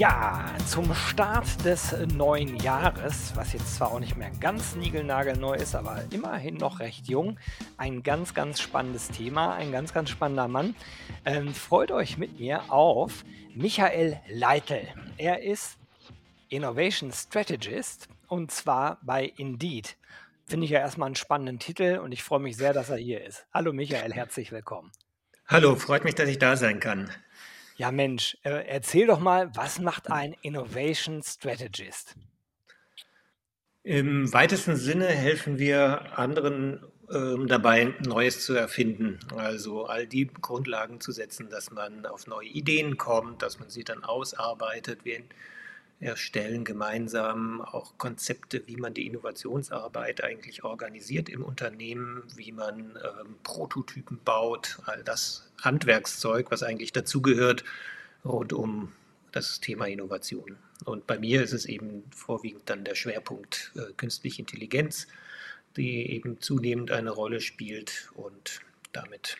Ja, zum Start des neuen Jahres, was jetzt zwar auch nicht mehr ganz niegelnagelneu ist, aber immerhin noch recht jung, ein ganz, ganz spannendes Thema, ein ganz, ganz spannender Mann. Ähm, freut euch mit mir auf Michael Leitl. Er ist Innovation Strategist und zwar bei Indeed. Finde ich ja erstmal einen spannenden Titel und ich freue mich sehr, dass er hier ist. Hallo Michael, herzlich willkommen. Hallo, freut mich, dass ich da sein kann. Ja, Mensch, äh, erzähl doch mal, was macht ein Innovation Strategist? Im weitesten Sinne helfen wir anderen ähm, dabei, Neues zu erfinden. Also all die Grundlagen zu setzen, dass man auf neue Ideen kommt, dass man sie dann ausarbeitet. Wir erstellen gemeinsam auch Konzepte, wie man die Innovationsarbeit eigentlich organisiert im Unternehmen, wie man ähm, Prototypen baut, all das Handwerkszeug, was eigentlich dazugehört, rund um das Thema Innovation. Und bei mir ist es eben vorwiegend dann der Schwerpunkt äh, künstliche Intelligenz, die eben zunehmend eine Rolle spielt und damit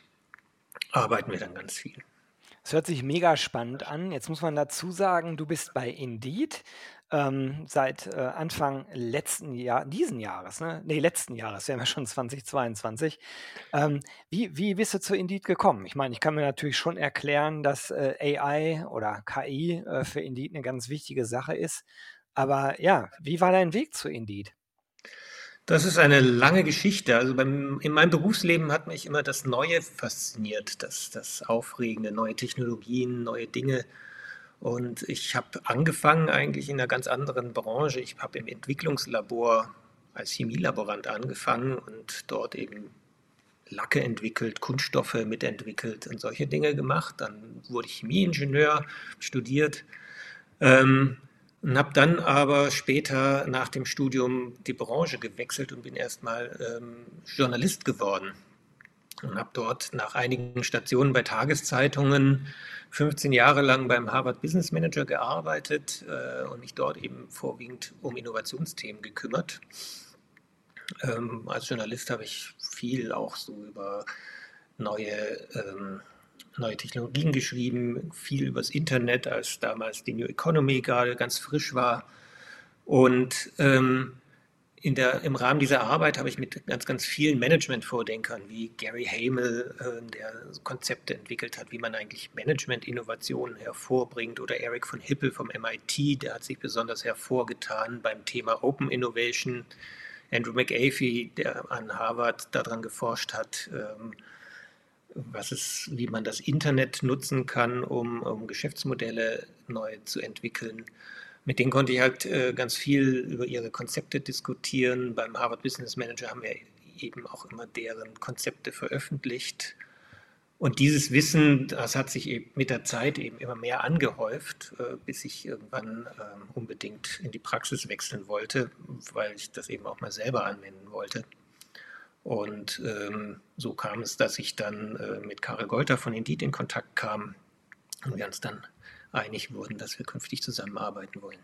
arbeiten wir dann ganz viel. Es hört sich mega spannend an. Jetzt muss man dazu sagen, du bist bei Indeed ähm, seit äh, Anfang letzten Jahr, diesen Jahres, ne? Nee, letzten Jahres, wir haben ja schon 2022. Ähm, wie, wie bist du zu Indeed gekommen? Ich meine, ich kann mir natürlich schon erklären, dass äh, AI oder KI äh, für Indeed eine ganz wichtige Sache ist. Aber ja, wie war dein Weg zu Indeed? Das ist eine lange Geschichte. Also beim, in meinem Berufsleben hat mich immer das Neue fasziniert, das, das Aufregende, neue Technologien, neue Dinge. Und ich habe angefangen eigentlich in einer ganz anderen Branche. Ich habe im Entwicklungslabor als Chemielaborant angefangen und dort eben Lacke entwickelt, Kunststoffe mitentwickelt und solche Dinge gemacht. Dann wurde ich Chemieingenieur, studiert. Ähm, und habe dann aber später nach dem Studium die Branche gewechselt und bin erstmal ähm, Journalist geworden. Und habe dort nach einigen Stationen bei Tageszeitungen 15 Jahre lang beim Harvard Business Manager gearbeitet äh, und mich dort eben vorwiegend um Innovationsthemen gekümmert. Ähm, als Journalist habe ich viel auch so über neue ähm, neue Technologien geschrieben, viel übers Internet, als damals die New Economy gerade ganz frisch war. Und ähm, in der, im Rahmen dieser Arbeit habe ich mit ganz, ganz vielen Management-Vordenkern wie Gary Hamel, äh, der Konzepte entwickelt hat, wie man eigentlich Management-Innovationen hervorbringt, oder Eric von Hippel vom MIT, der hat sich besonders hervorgetan beim Thema Open Innovation. Andrew McAfee, der an Harvard daran geforscht hat, ähm, was ist, wie man das Internet nutzen kann, um, um Geschäftsmodelle neu zu entwickeln. Mit denen konnte ich halt äh, ganz viel über ihre Konzepte diskutieren. Beim Harvard Business Manager haben wir eben auch immer deren Konzepte veröffentlicht. Und dieses Wissen, das hat sich eben mit der Zeit eben immer mehr angehäuft, äh, bis ich irgendwann äh, unbedingt in die Praxis wechseln wollte, weil ich das eben auch mal selber anwenden wollte. Und ähm, so kam es, dass ich dann äh, mit Karel Golter von Indeed in Kontakt kam und wir uns dann einig wurden, dass wir künftig zusammenarbeiten wollen.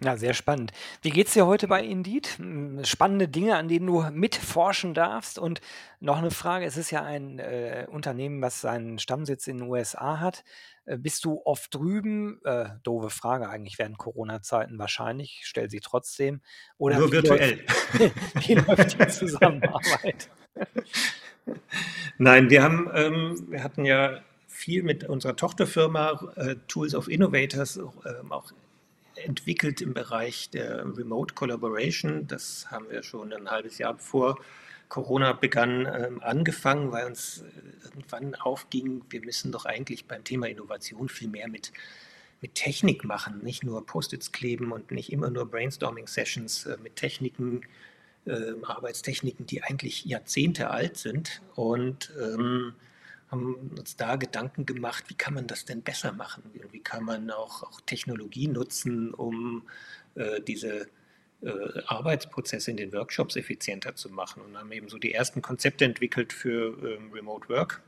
Ja, sehr spannend. Wie geht es dir heute bei Indeed? Hm, spannende Dinge, an denen du mitforschen darfst. Und noch eine Frage: Es ist ja ein äh, Unternehmen, was seinen Stammsitz in den USA hat. Äh, bist du oft drüben? Äh, doofe Frage eigentlich während Corona-Zeiten wahrscheinlich. Ich stelle sie trotzdem. Oder Nur wie virtuell. Läuft, wie läuft die Zusammenarbeit? Nein, wir haben, ähm, wir hatten ja viel mit unserer Tochterfirma äh, Tools of Innovators ähm, auch entwickelt im Bereich der Remote Collaboration. Das haben wir schon ein halbes Jahr bevor Corona begann ähm, angefangen, weil uns äh, irgendwann aufging, wir müssen doch eigentlich beim Thema Innovation viel mehr mit, mit Technik machen, nicht nur Post-its kleben und nicht immer nur Brainstorming-Sessions äh, mit Techniken, äh, Arbeitstechniken, die eigentlich Jahrzehnte alt sind. Und ähm, haben uns da Gedanken gemacht, wie kann man das denn besser machen? Wie kann man auch, auch Technologie nutzen, um äh, diese äh, Arbeitsprozesse in den Workshops effizienter zu machen und haben eben so die ersten Konzepte entwickelt für ähm, Remote Work.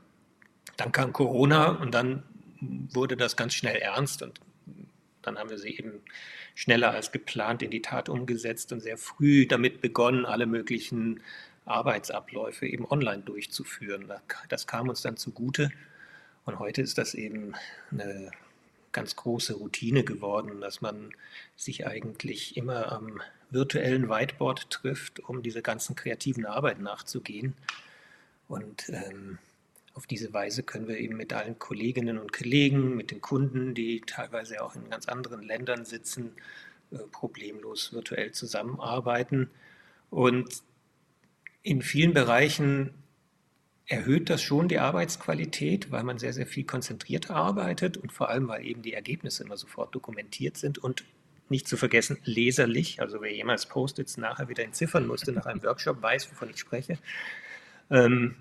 Dann kam Corona und dann wurde das ganz schnell ernst und dann haben wir sie eben schneller als geplant in die Tat umgesetzt und sehr früh damit begonnen, alle möglichen Arbeitsabläufe eben online durchzuführen. Das kam uns dann zugute und heute ist das eben eine ganz große Routine geworden, dass man sich eigentlich immer am virtuellen Whiteboard trifft, um diese ganzen kreativen Arbeiten nachzugehen. Und ähm, auf diese Weise können wir eben mit allen Kolleginnen und Kollegen, mit den Kunden, die teilweise auch in ganz anderen Ländern sitzen, äh, problemlos virtuell zusammenarbeiten. Und in vielen Bereichen erhöht das schon die Arbeitsqualität, weil man sehr, sehr viel konzentrierter arbeitet und vor allem, weil eben die Ergebnisse immer sofort dokumentiert sind und nicht zu vergessen, leserlich. Also wer jemals Post-its nachher wieder entziffern musste nach einem Workshop, weiß, wovon ich spreche. Ähm,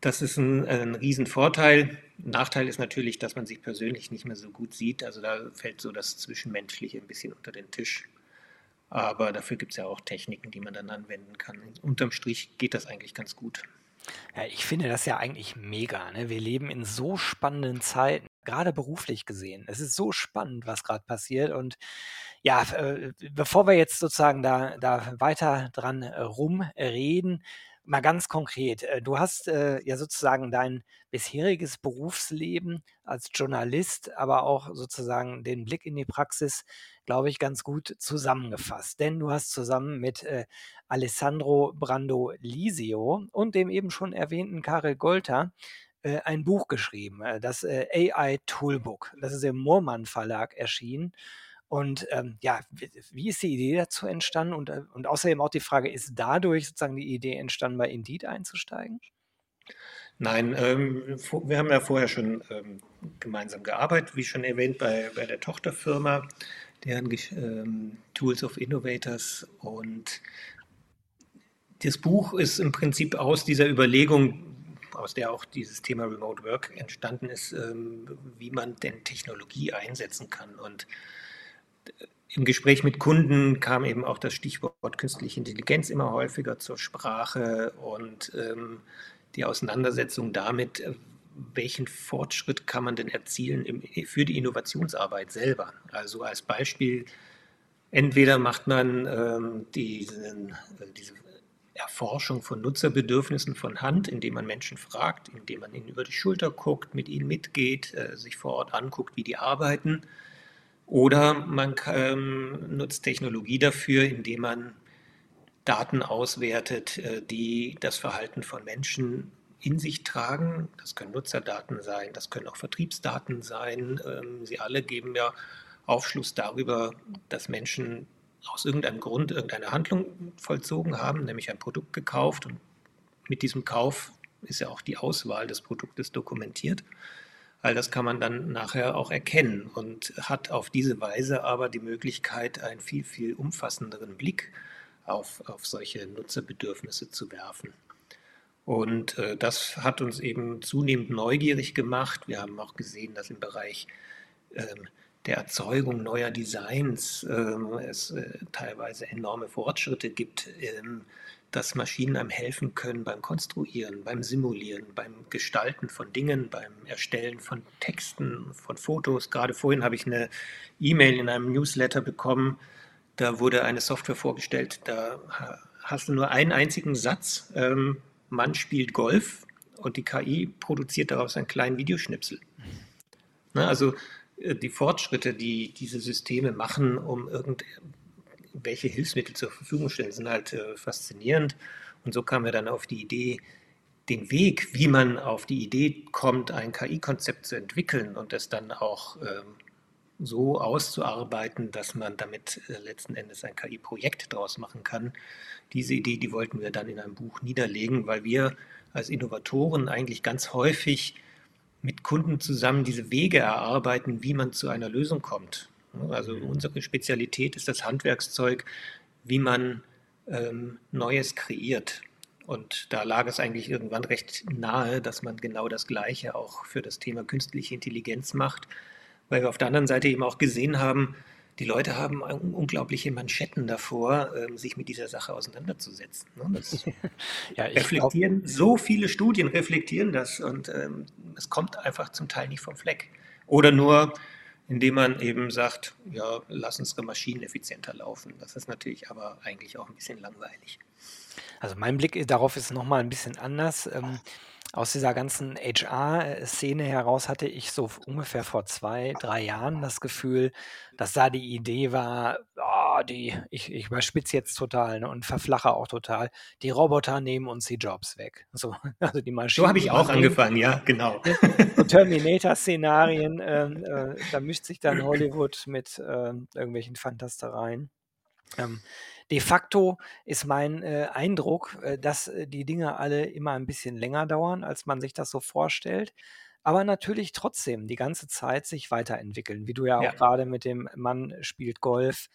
das ist ein, ein Riesenvorteil. Nachteil ist natürlich, dass man sich persönlich nicht mehr so gut sieht. Also da fällt so das Zwischenmenschliche ein bisschen unter den Tisch. Aber dafür gibt es ja auch Techniken, die man dann anwenden kann. Unterm Strich geht das eigentlich ganz gut. Ja, ich finde das ja eigentlich mega. Ne? Wir leben in so spannenden Zeiten, gerade beruflich gesehen. Es ist so spannend, was gerade passiert. Und ja, äh, bevor wir jetzt sozusagen da, da weiter dran äh, rumreden, mal ganz konkret. Äh, du hast ja sozusagen dein bisheriges Berufsleben als Journalist, aber auch sozusagen den Blick in die Praxis, glaube ich, ganz gut zusammengefasst. Denn du hast zusammen mit äh, Alessandro Brando Lisio und dem eben schon erwähnten Karel Golter äh, ein Buch geschrieben, äh, das äh, AI Toolbook. Das ist im Moormann Verlag erschienen. Und ähm, ja, wie, wie, ist die Idee dazu entstanden? Und, äh, und außerdem auch die Frage, ist dadurch sozusagen die Idee entstanden, bei Indeed einzusteigen? Nein, ähm, wir haben ja vorher schon ähm, gemeinsam gearbeitet, wie schon erwähnt, bei, bei der Tochterfirma, deren ähm, Tools of Innovators. Und das Buch ist im Prinzip aus dieser Überlegung, aus der auch dieses Thema Remote Work entstanden ist, ähm, wie man denn Technologie einsetzen kann. Und im Gespräch mit Kunden kam eben auch das Stichwort künstliche Intelligenz immer häufiger zur Sprache und ähm, die Auseinandersetzung damit, äh, welchen Fortschritt kann man denn erzielen im, für die Innovationsarbeit selber. Also als Beispiel, entweder macht man ähm, diesen, äh, diese Erforschung von Nutzerbedürfnissen von Hand, indem man Menschen fragt, indem man ihnen über die Schulter guckt, mit ihnen mitgeht, äh, sich vor Ort anguckt, wie die arbeiten oder man ähm, nutzt Technologie dafür, indem man Daten auswertet, äh, die das Verhalten von Menschen in sich tragen. Das können Nutzerdaten sein, das können auch Vertriebsdaten sein. Ähm, sie alle geben ja Aufschluss darüber, dass Menschen aus irgendeinem Grund irgendeine Handlung vollzogen haben, nämlich ein Produkt gekauft. Und mit diesem Kauf ist ja auch die Auswahl des Produktes dokumentiert. All das kann man dann nachher auch erkennen und hat auf diese Weise aber die Möglichkeit, einen viel, viel umfassenderen Blick auf, auf solche Nutzerbedürfnisse zu werfen. Und äh, das hat uns eben zunehmend neugierig gemacht. Wir haben auch gesehen, dass im Bereich ähm, der Erzeugung neuer Designs ähm, es äh, teilweise enorme Fortschritte gibt. Ähm, dass Maschinen einem helfen können beim Konstruieren, beim Simulieren, beim Gestalten von Dingen, beim Erstellen von Texten, von Fotos. Gerade vorhin habe ich eine E-Mail in einem Newsletter bekommen, da wurde eine Software vorgestellt, da hast du nur einen einzigen Satz, ähm, Mann spielt Golf und die KI produziert daraus einen kleinen Videoschnipsel. Na, also äh, die Fortschritte, die diese Systeme machen, um irgend, welche Hilfsmittel zur Verfügung stellen, sind halt äh, faszinierend. Und so kamen wir dann auf die Idee, den Weg, wie man auf die Idee kommt, ein KI-Konzept zu entwickeln und es dann auch ähm, so auszuarbeiten, dass man damit äh, letzten Endes ein KI-Projekt daraus machen kann. Diese Idee, die wollten wir dann in einem Buch niederlegen, weil wir als Innovatoren eigentlich ganz häufig mit Kunden zusammen diese Wege erarbeiten, wie man zu einer Lösung kommt. Also mhm. unsere Spezialität ist das Handwerkszeug, wie man ähm, Neues kreiert. Und da lag es eigentlich irgendwann recht nahe, dass man genau das Gleiche auch für das Thema künstliche Intelligenz macht, weil wir auf der anderen Seite eben auch gesehen haben, die Leute haben unglaubliche Manschetten davor, ähm, sich mit dieser Sache auseinanderzusetzen. Ne? ja, reflektieren, glaub, so viele Studien reflektieren das und ähm, es kommt einfach zum Teil nicht vom Fleck. Oder nur, indem man eben sagt, ja, lass unsere Maschinen effizienter laufen. Das ist natürlich aber eigentlich auch ein bisschen langweilig. Also mein Blick darauf ist nochmal ein bisschen anders. Ähm, aus dieser ganzen HR-Szene heraus hatte ich so ungefähr vor zwei, drei Jahren das Gefühl, dass da die Idee war, oh, die, ich, ich überspitze jetzt total ne, und verflache auch total, die Roboter nehmen uns die Jobs weg. So, also die Maschinen. So habe ich auch angefangen, ja, genau. So Terminator-Szenarien, äh, äh, da mischt sich dann Hollywood mit äh, irgendwelchen Fantastereien. Ähm, de facto ist mein äh, Eindruck, äh, dass äh, die Dinge alle immer ein bisschen länger dauern, als man sich das so vorstellt. Aber natürlich trotzdem die ganze Zeit sich weiterentwickeln, wie du ja auch ja. gerade mit dem Mann spielt Golf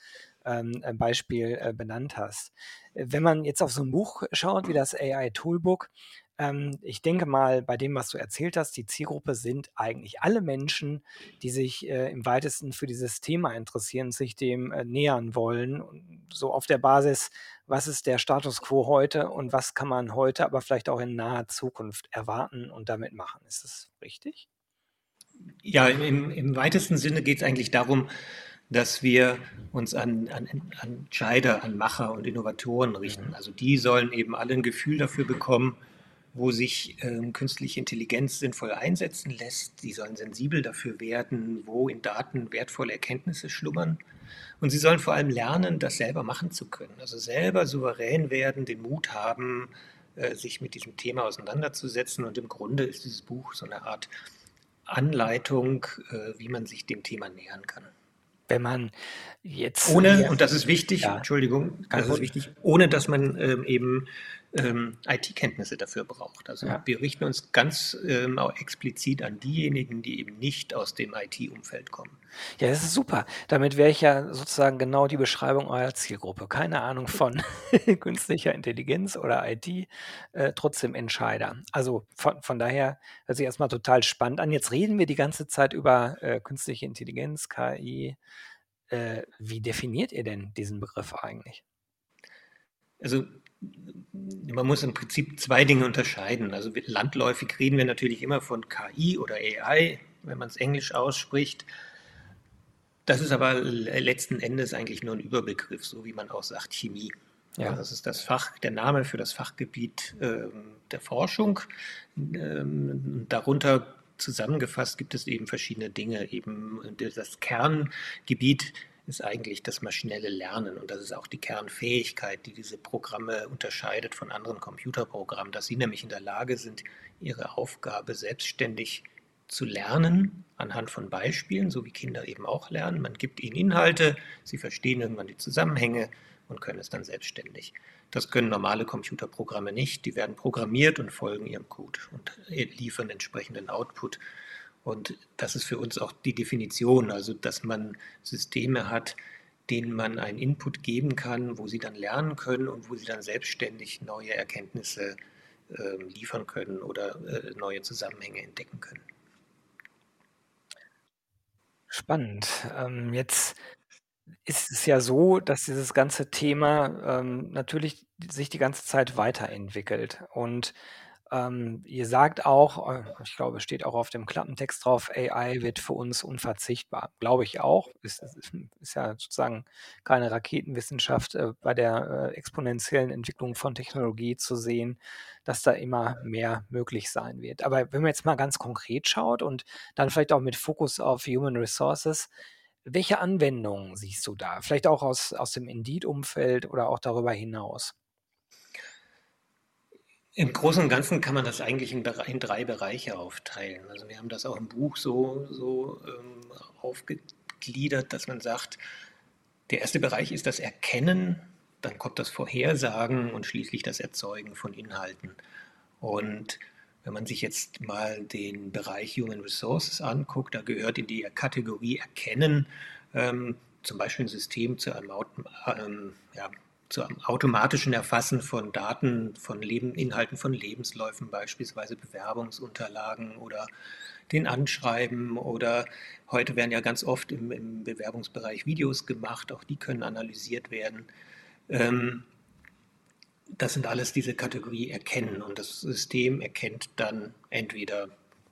ähm, Beispiel äh, benannt hast. Wenn man jetzt auf so ein Buch schaut wie das AI Toolbook, ähm, ich denke mal, bei dem, was du erzählt hast, die Zielgruppe sind eigentlich alle Menschen, die sich äh, im weitesten für dieses Thema interessieren, sich dem äh, nähern wollen. So auf der Basis, was ist der Status quo heute und was kann man heute, aber vielleicht auch in naher Zukunft erwarten und damit machen. Ist das richtig? Ja, im, im weitesten Sinne geht es eigentlich darum, dass wir uns an, an, an Entscheider, an Macher und Innovatoren richten. Mhm. Also die sollen eben alle ein Gefühl dafür bekommen, wo sich ähm, künstliche Intelligenz sinnvoll einsetzen lässt. Sie sollen sensibel dafür werden, wo in Daten wertvolle Erkenntnisse schlummern. Und sie sollen vor allem lernen, das selber machen zu können. Also selber souverän werden, den Mut haben, äh, sich mit diesem Thema auseinanderzusetzen. Und im Grunde ist dieses Buch so eine Art Anleitung, äh, wie man sich dem Thema nähern kann. Wenn man jetzt. Ohne, und das ist wichtig, ja, Entschuldigung, das ist wichtig, ohne dass man ähm, eben ähm, IT-Kenntnisse dafür braucht. Also ja. wir richten uns ganz ähm, auch explizit an diejenigen, die eben nicht aus dem IT-Umfeld kommen. Ja, das ist super. Damit wäre ich ja sozusagen genau die Beschreibung eurer Zielgruppe. Keine Ahnung von künstlicher Intelligenz oder IT, äh, trotzdem Entscheider. Also von, von daher hört sich erstmal total spannend an. Jetzt reden wir die ganze Zeit über äh, künstliche Intelligenz, KI. Äh, wie definiert ihr denn diesen Begriff eigentlich? Also man muss im Prinzip zwei Dinge unterscheiden. Also landläufig reden wir natürlich immer von KI oder AI, wenn man es englisch ausspricht. Das ist aber letzten Endes eigentlich nur ein Überbegriff, so wie man auch sagt Chemie. Ja. Das ist das Fach, der Name für das Fachgebiet äh, der Forschung. Ähm, darunter zusammengefasst gibt es eben verschiedene Dinge. Eben das Kerngebiet ist eigentlich das maschinelle Lernen. Und das ist auch die Kernfähigkeit, die diese Programme unterscheidet von anderen Computerprogrammen, dass sie nämlich in der Lage sind, ihre Aufgabe selbstständig zu lernen anhand von Beispielen, so wie Kinder eben auch lernen. Man gibt ihnen Inhalte, sie verstehen irgendwann die Zusammenhänge und können es dann selbstständig. Das können normale Computerprogramme nicht. Die werden programmiert und folgen ihrem Code und liefern entsprechenden Output. Und das ist für uns auch die Definition, also dass man Systeme hat, denen man einen Input geben kann, wo sie dann lernen können und wo sie dann selbstständig neue Erkenntnisse äh, liefern können oder äh, neue Zusammenhänge entdecken können. Spannend. Ähm, jetzt ist es ja so, dass dieses ganze Thema ähm, natürlich sich die ganze Zeit weiterentwickelt. Und ähm, ihr sagt auch, äh, ich glaube, es steht auch auf dem Klappentext drauf, AI wird für uns unverzichtbar. Glaube ich auch. Ist, ist ja sozusagen keine Raketenwissenschaft äh, bei der äh, exponentiellen Entwicklung von Technologie zu sehen, dass da immer mehr möglich sein wird. Aber wenn man jetzt mal ganz konkret schaut und dann vielleicht auch mit Fokus auf Human Resources, welche Anwendungen siehst du da? Vielleicht auch aus, aus dem Indeed-Umfeld oder auch darüber hinaus? Im Großen und Ganzen kann man das eigentlich in, in, drei Bereiche aufteilen. Also wir haben das auch im Buch so, so ähm, aufgegliedert, dass man sagt, der erste Bereich ist das Erkennen, dann kommt das Vorhersagen und schließlich das Erzeugen von Inhalten. Und wenn man sich jetzt mal den Bereich Human Resources anguckt, da gehört in die Kategorie Erkennen ähm, zum Beispiel ein System zu einem ähm, ja, zum automatischen Erfassen von Daten, von Leben, Inhalten von Lebensläufen, beispielsweise Bewerbungsunterlagen oder den Anschreiben oder heute werden ja ganz oft im, im Bewerbungsbereich Videos gemacht, auch die können analysiert werden. Ähm, das sind alles diese Kategorie Erkennen und das System erkennt dann entweder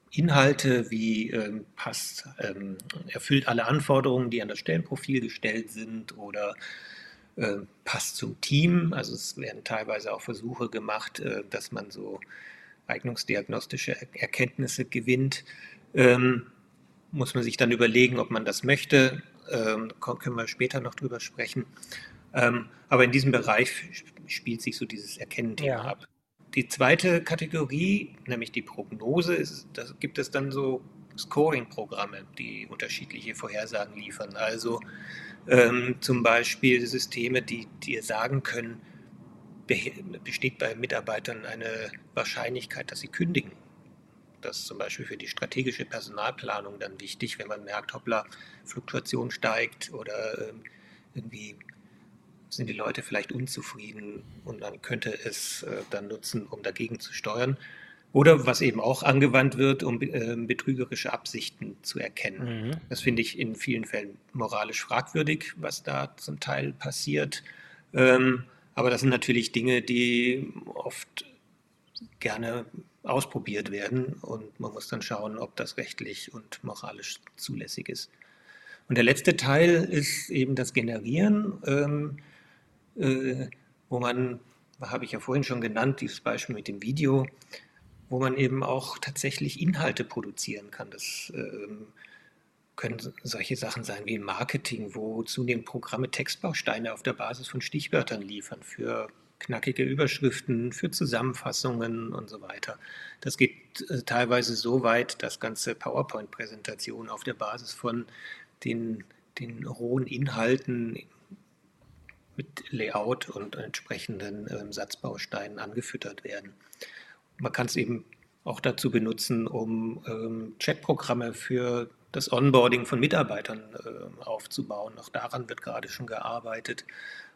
Inhalte wie ähm, passt, ähm, erfüllt alle Anforderungen, die an das Stellenprofil gestellt sind oder äh, passt zum Team. Also es werden teilweise auch Versuche gemacht, äh, dass man so eignungsdiagnostische Erkenntnisse gewinnt. Ähm, muss man sich dann überlegen, ob man das möchte. Ähm, können wir später noch drüber sprechen. Ähm, aber in diesem Bereich spielt sich so dieses Erkennen-Thema ja. ab. Die zweite Kategorie, nämlich die Prognose, ist, da gibt es dann so Scoring-Programme, die unterschiedliche Vorhersagen liefern. Also ähm, zum Beispiel Systeme, die dir sagen können, besteht bei Mitarbeitern eine Wahrscheinlichkeit, dass sie kündigen. Das ist zum Beispiel für die strategische Personalplanung dann wichtig, wenn man merkt, hoppla, Fluktuation steigt oder ähm, irgendwie sind die Leute vielleicht unzufrieden und man könnte es äh, dann nutzen, um dagegen zu steuern. Oder was eben auch angewandt wird, um äh, betrügerische Absichten zu erkennen. Mhm. Das finde ich in vielen Fällen moralisch fragwürdig, was da zum Teil passiert. Ähm, aber das sind natürlich Dinge, die oft gerne ausprobiert werden und man muss dann schauen, ob das rechtlich und moralisch zulässig ist. Und der letzte Teil ist eben das Generieren. Ähm, äh, wo man, habe ich ja vorhin schon genannt, dieses Beispiel mit dem Video, wo man eben auch tatsächlich Inhalte produzieren kann. Das ähm, können solche Sachen sein wie Marketing, wo zunehmend Programme Textbausteine auf der Basis von Stichwörtern liefern für knackige Überschriften, für Zusammenfassungen und so weiter. Das geht äh, teilweise so weit, dass ganze PowerPoint-Präsentationen auf der Basis von den, den rohen Inhalten mit Layout und entsprechenden ähm, Satzbausteinen angefüttert werden. Man kann es eben auch dazu benutzen, um ähm, Chatprogramme für das Onboarding von Mitarbeitern äh, aufzubauen. Auch daran wird gerade schon gearbeitet.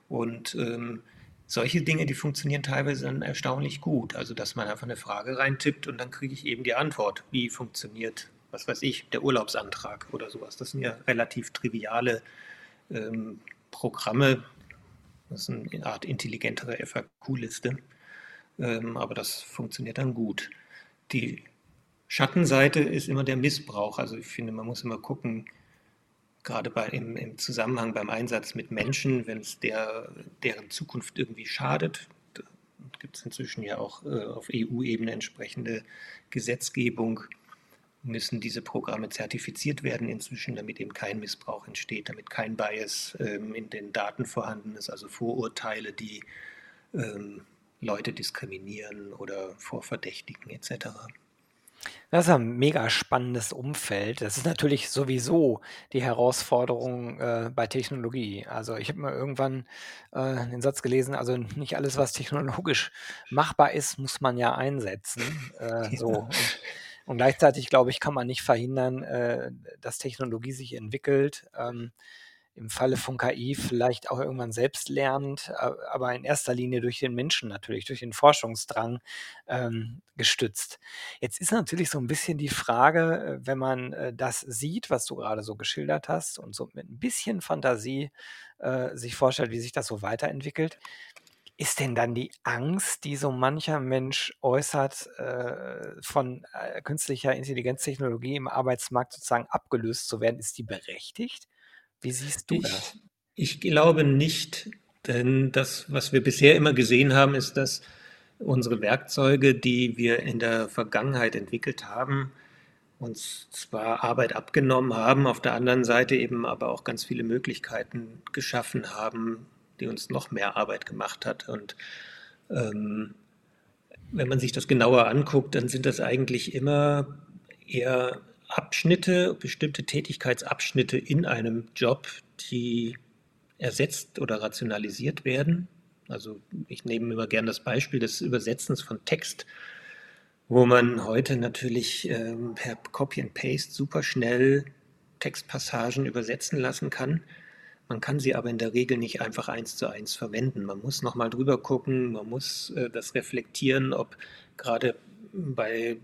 Und ähm, solche Dinge, die funktionieren teilweise dann erstaunlich gut. Also, dass man einfach eine Frage reintippt und dann kriege ich eben die Antwort. Wie funktioniert, was weiß ich, der Urlaubsantrag oder sowas. Das sind ja relativ triviale ähm, Programme, das ist eine Art intelligentere FAQ-Liste, ähm, aber das funktioniert dann gut. Die Schattenseite ist immer der Missbrauch. Also ich finde, man muss immer gucken, gerade bei, im, im Zusammenhang beim Einsatz mit Menschen, wenn es der, deren Zukunft irgendwie schadet, gibt es inzwischen ja auch äh, auf EU-Ebene entsprechende Gesetzgebung müssen diese Programme zertifiziert werden inzwischen, damit eben kein Missbrauch entsteht, damit kein Bias ähm, in den Daten vorhanden ist, also Vorurteile, die ähm, Leute diskriminieren oder vorverdächtigen etc. Das ist ein mega spannendes Umfeld. Das ist natürlich sowieso die Herausforderung äh, bei Technologie. Also ich habe mal irgendwann äh, den Satz gelesen, also nicht alles, was technologisch machbar ist, muss man ja einsetzen. Äh, so. Und und gleichzeitig, glaube ich, kann man nicht verhindern, äh, dass Technologie sich entwickelt. Ähm, Im Falle von KI vielleicht auch irgendwann selbst lernt, aber in erster Linie durch den Menschen natürlich, durch den Forschungsdrang ähm, gestützt. Jetzt ist natürlich so ein bisschen die Frage, äh, wenn man äh, das sieht, was du gerade so geschildert hast und so mit ein bisschen Fantasie äh, sich vorstellt, wie sich das so weiterentwickelt, ist denn dann die Angst, die so mancher Mensch äußert, äh, von äh, künstlicher Intelligenztechnologie im Arbeitsmarkt sozusagen abgelöst zu werden, ist die berechtigt? Wie siehst du ich, das? Ich glaube nicht, denn das, was wir bisher immer gesehen haben, ist, dass unsere Werkzeuge, die wir in der Vergangenheit entwickelt haben, uns zwar Arbeit abgenommen haben, auf der anderen Seite eben aber auch ganz viele Möglichkeiten geschaffen haben, die uns noch mehr Arbeit gemacht hat. Und ähm, wenn man sich das genauer anguckt, dann sind das eigentlich immer eher Abschnitte, bestimmte Tätigkeitsabschnitte in einem Job, die ersetzt oder rationalisiert werden. Also ich nehme immer gern das Beispiel des Übersetzens von Text, wo man heute natürlich ähm, per Copy and Paste super schnell Textpassagen übersetzen lassen kann. Man kann sie aber in der Regel nicht einfach eins zu eins verwenden. Man muss nochmal drüber gucken, man muss äh, das reflektieren, ob gerade bei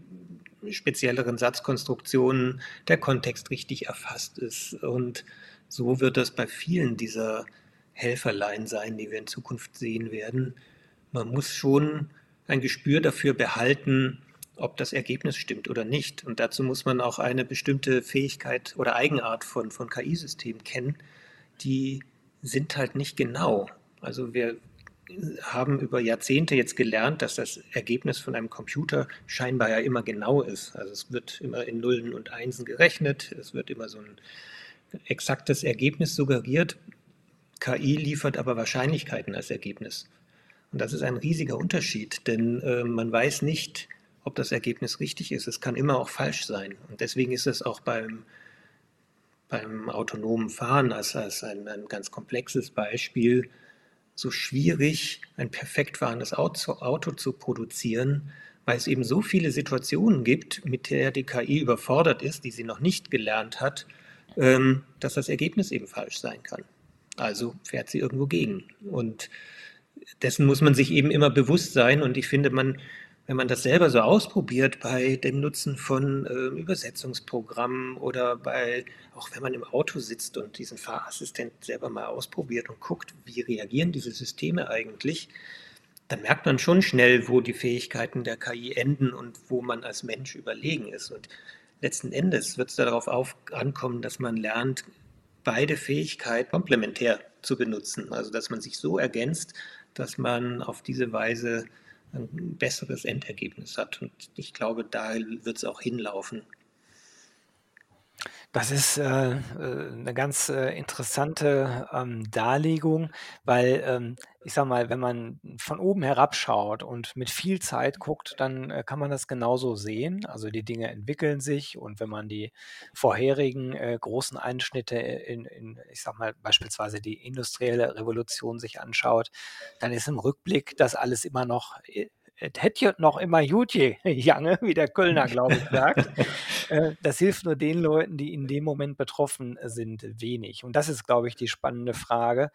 spezielleren Satzkonstruktionen der Kontext richtig erfasst ist. Und so wird das bei vielen dieser Helferlein sein, die wir in Zukunft sehen werden. Man muss schon ein Gespür dafür behalten, ob das Ergebnis stimmt oder nicht. Und dazu muss man auch eine bestimmte Fähigkeit oder Eigenart von, von KI-Systemen kennen, die sind halt nicht genau. Also wir haben über Jahrzehnte jetzt gelernt, dass das Ergebnis von einem Computer scheinbar ja immer genau ist. Also es wird immer in Nullen und Einsen gerechnet, es wird immer so ein exaktes Ergebnis suggeriert. KI liefert aber Wahrscheinlichkeiten als Ergebnis. Und das ist ein riesiger Unterschied, denn äh, man weiß nicht, ob das Ergebnis richtig ist. Es kann immer auch falsch sein. Und deswegen ist es auch beim, beim autonomen Fahren als, als ein, ein ganz komplexes Beispiel so schwierig, ein perfekt fahrendes Auto, zu produzieren, weil es eben so viele Situationen gibt, mit der die KI überfordert ist, die sie noch nicht gelernt hat, ähm, dass das Ergebnis eben falsch sein kann. Also fährt sie irgendwo gegen. Und dessen muss man sich eben immer bewusst sein. Und ich finde, man, wenn man das selber so ausprobiert bei dem Nutzen von äh, Übersetzungsprogrammen oder bei, auch wenn man im Auto sitzt und diesen Fahrassistent selber mal ausprobiert und guckt, wie reagieren diese Systeme eigentlich, dann merkt man schon schnell, wo die Fähigkeiten der KI enden und wo man als Mensch überlegen ist. Und letzten Endes wird es darauf auf, ankommen, dass man lernt, beide Fähigkeiten komplementär zu benutzen. Also dass man sich so ergänzt, dass man auf diese Weise ein besseres Endergebnis hat. Und ich glaube, da wird es auch hinlaufen. Das ist äh, äh, eine ganz äh, interessante ähm, Darlegung, weil ähm, ich sage mal, wenn man von oben herabschaut und mit viel Zeit guckt, dann äh, kann man das genauso sehen. Also die Dinge entwickeln sich und wenn man die vorherigen äh, großen Einschnitte in, in, ich sage mal, beispielsweise die industrielle Revolution sich anschaut, dann ist im Rückblick das alles immer noch äh, es hätte noch immer gut Jange, wie der Kölner, glaube ich, sagt. Äh, das hilft nur den Leuten, die in dem Moment betroffen sind, wenig. Und das ist, glaube ich, die spannende Frage.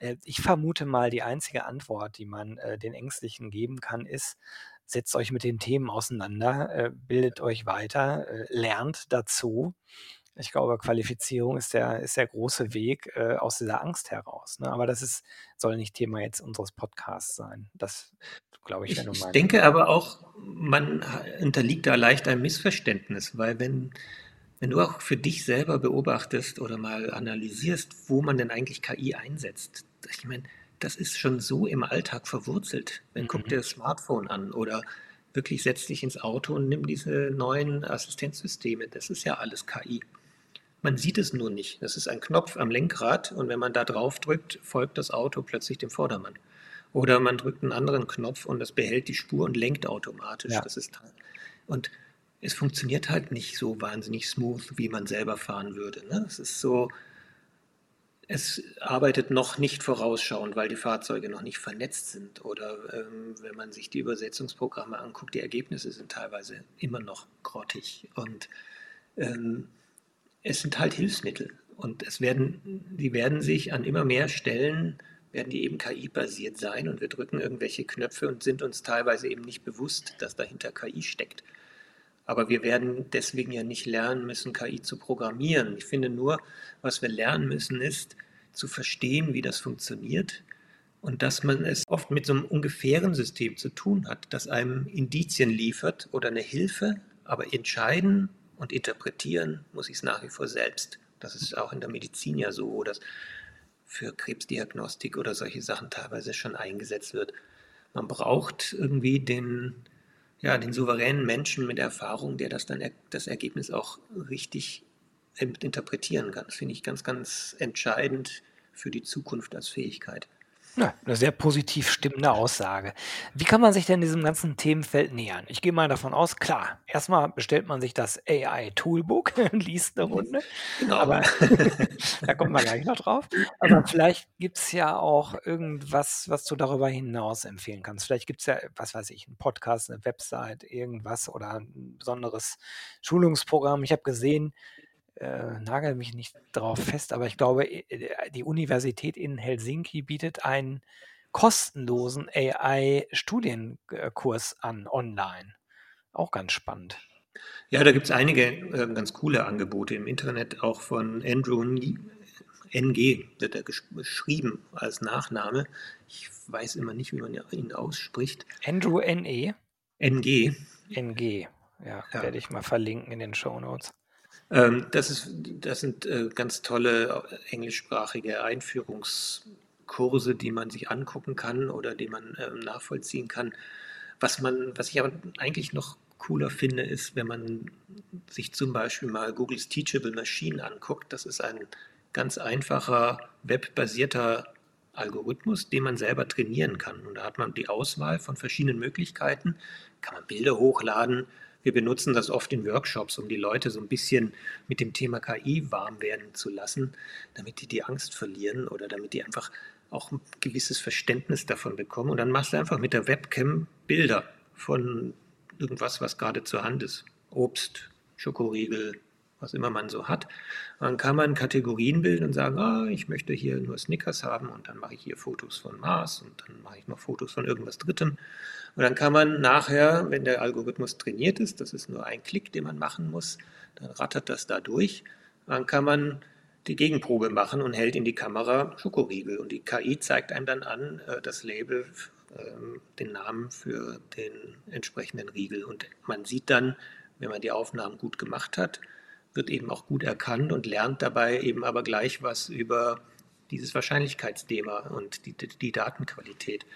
Äh, ich vermute mal, die einzige Antwort, die man äh, den Ängstlichen geben kann, ist, setzt euch mit den Themen auseinander, bildet euch weiter, lernt dazu. Ich glaube, Qualifizierung ist der, ist der große Weg äh, aus dieser Angst heraus. Ne? Aber das ist, soll nicht Thema jetzt unseres Podcasts sein. Das glaube ich, ich, ich denke aber auch, man unterliegt da leicht einem Missverständnis, weil wenn, wenn du auch für dich selber beobachtest oder mal analysierst, wo man denn eigentlich KI einsetzt, ich meine, das ist schon so im Alltag verwurzelt. Dann mhm. guck dir das Smartphone an oder wirklich setz dich ins Auto und nimm diese neuen Assistenzsysteme. Das ist ja alles KI. Man sieht es nur nicht. Das ist ein Knopf am Lenkrad und wenn man da drauf drückt, folgt das Auto plötzlich dem Vordermann. Oder man drückt einen anderen Knopf und das behält die Spur und lenkt automatisch. Ja. Das ist und es funktioniert halt nicht so wahnsinnig smooth, wie man selber fahren würde. Ne? Es ist so, es arbeitet noch nicht vorausschauend, weil die Fahrzeuge noch nicht vernetzt sind. Oder ähm, wenn man sich die Übersetzungsprogramme anguckt, die Ergebnisse sind teilweise immer noch grottig. Und ähm, es sind halt Hilfsmittel. Und es werden, die werden sich an immer mehr Stellen werden die eben KI-basiert sein und wir drücken irgendwelche Knöpfe und sind uns teilweise eben nicht bewusst, dass dahinter KI steckt. Aber wir werden deswegen ja nicht lernen müssen, KI zu programmieren. Ich finde nur, was wir lernen müssen, ist zu verstehen, wie das funktioniert und dass man es oft mit so einem ungefähren System zu tun hat, das einem Indizien liefert oder eine Hilfe, aber entscheiden und interpretieren muss ich es nach wie vor selbst. Das ist auch in der Medizin ja so, dass für Krebsdiagnostik oder solche Sachen teilweise schon eingesetzt wird. Man braucht irgendwie den, ja, den souveränen Menschen mit Erfahrung, der das dann das Ergebnis auch richtig interpretieren kann. Das finde ich ganz, ganz entscheidend für die Zukunft als Fähigkeit. Ja, eine sehr positiv stimmende Aussage. Wie kann man sich denn diesem ganzen Themenfeld nähern? Ich gehe mal davon aus, klar, erstmal bestellt man sich das AI-Toolbook und liest eine Runde. Genau. Aber da kommt man gleich noch drauf. Aber vielleicht gibt es ja auch irgendwas, was du darüber hinaus empfehlen kannst. Vielleicht gibt es ja, was weiß ich, einen Podcast, eine Website, irgendwas oder ein besonderes Schulungsprogramm. Ich habe gesehen, äh, nagel mich nicht darauf fest, aber ich glaube, äh, die Universität in Helsinki bietet einen kostenlosen AI-Studienkurs an online. Auch ganz spannend. Ja, da gibt es einige äh, ganz coole Angebote im Internet, auch von Andrew NG, wird er geschrieben als Nachname. Ich weiß immer nicht, wie man ihn ausspricht. Andrew NE? NG. NG, ja, ja. werde ich mal verlinken in den Show Notes. Ähm, das, ist, das sind äh, ganz tolle äh, englischsprachige Einführungskurse, die man sich angucken kann oder die man äh, nachvollziehen kann. Was, man, was ich aber eigentlich noch cooler finde, ist, wenn man sich zum Beispiel mal Googles Teachable Machine anguckt. Das ist ein ganz einfacher webbasierter Algorithmus, den man selber trainieren kann. Und da hat man die Auswahl von verschiedenen Möglichkeiten. Kann man Bilder hochladen, wir benutzen das oft in Workshops, um die Leute so ein bisschen mit dem Thema KI warm werden zu lassen, damit die die Angst verlieren oder damit die einfach auch ein gewisses Verständnis davon bekommen. Und dann machst du einfach mit der Webcam Bilder von irgendwas, was gerade zur Hand ist. Obst, Schokoriegel, was immer man so hat. Dann kann man Kategorien bilden und sagen, ah, ich möchte hier nur Snickers haben und dann mache ich hier Fotos von Mars und dann mache ich noch Fotos von irgendwas Drittem. Und dann kann man nachher, wenn der Algorithmus trainiert ist, das ist nur ein Klick, den man machen muss, dann rattert das da durch. Dann kann man die Gegenprobe machen und hält in die Kamera Schokoriegel. Und die KI zeigt einem dann an, äh, das Label, ähm, den Namen für den entsprechenden Riegel. Und man sieht dann, wenn man die Aufnahmen gut gemacht hat, wird eben auch gut erkannt und lernt dabei eben aber gleich was über dieses Wahrscheinlichkeitsthema und die, die Datenqualität.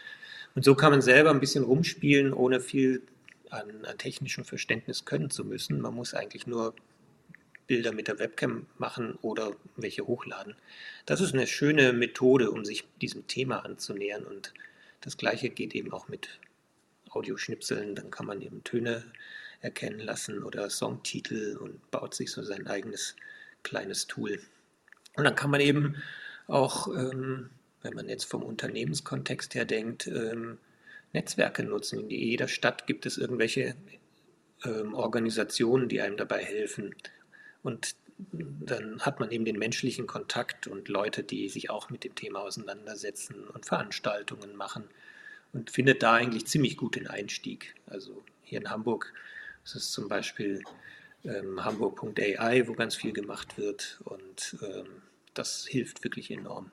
Und so kann man selber ein bisschen rumspielen, ohne viel an, an technischem Verständnis können zu müssen. Man muss eigentlich nur Bilder mit der Webcam machen oder welche hochladen. Das ist eine schöne Methode, um sich diesem Thema anzunähern. Und das gleiche geht eben auch mit Audioschnipseln. Dann kann man eben Töne erkennen lassen oder Songtitel und baut sich so sein eigenes kleines Tool. Und dann kann man eben auch, ähm, wenn man jetzt vom Unternehmenskontext her denkt, ähm, Netzwerke nutzen. In jeder Stadt gibt es irgendwelche ähm, Organisationen, die einem dabei helfen. Und dann hat man eben den menschlichen Kontakt und Leute, die sich auch mit dem Thema auseinandersetzen und Veranstaltungen machen und findet da eigentlich ziemlich gut den Einstieg. Also hier in Hamburg es ist zum Beispiel ähm, hamburg.ai, wo ganz viel gemacht wird und ähm, das hilft wirklich enorm.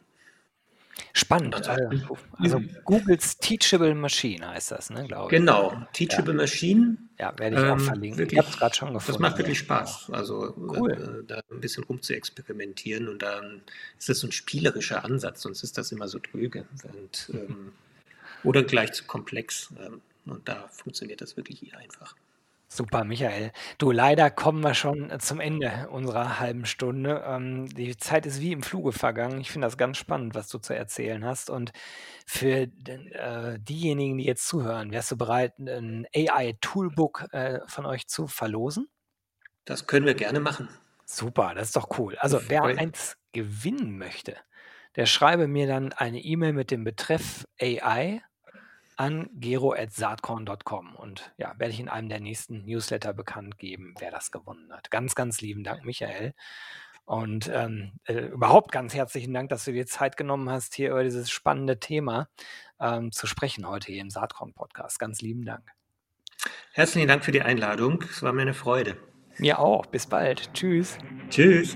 Spannend. Also, also Googles Teachable Machine heißt das, ne, glaube ich. Genau, Teachable ja. Machine. Ja, werde ich auch ähm, verlinken. Wirklich, ich habe es gerade schon gefunden. Das macht wirklich Spaß, also cool. äh, da ein bisschen rum zu experimentieren und dann ist das so ein spielerischer Ansatz, sonst ist das immer so tröge und, ähm, oder gleich zu komplex ähm, und da funktioniert das wirklich einfach. Super, Michael. Du, leider kommen wir schon äh, zum Ende unserer halben Stunde. Ähm, die Zeit ist wie im Fluge vergangen. Ich finde das ganz spannend, was du zu erzählen hast. Und für äh, diejenigen, die jetzt zuhören, wärst du bereit, ein AI-Toolbook äh, von euch zu verlosen? Das können wir gerne machen. Super, das ist doch cool. Also wer eins gewinnen möchte, der schreibe mir dann eine E-Mail mit dem Betreff AI an gero.saatkorn.com und ja, werde ich in einem der nächsten Newsletter bekannt geben, wer das gewonnen hat. Ganz, ganz lieben Dank, Michael. Und ähm, äh, überhaupt ganz herzlichen Dank, dass du dir Zeit genommen hast, hier über dieses spannende Thema ähm, zu sprechen heute hier im Saatkorn-Podcast. Ganz lieben Dank. Herzlichen Dank für die Einladung. Es war mir eine Freude. Mir auch. Bis bald. Tschüss. Tschüss.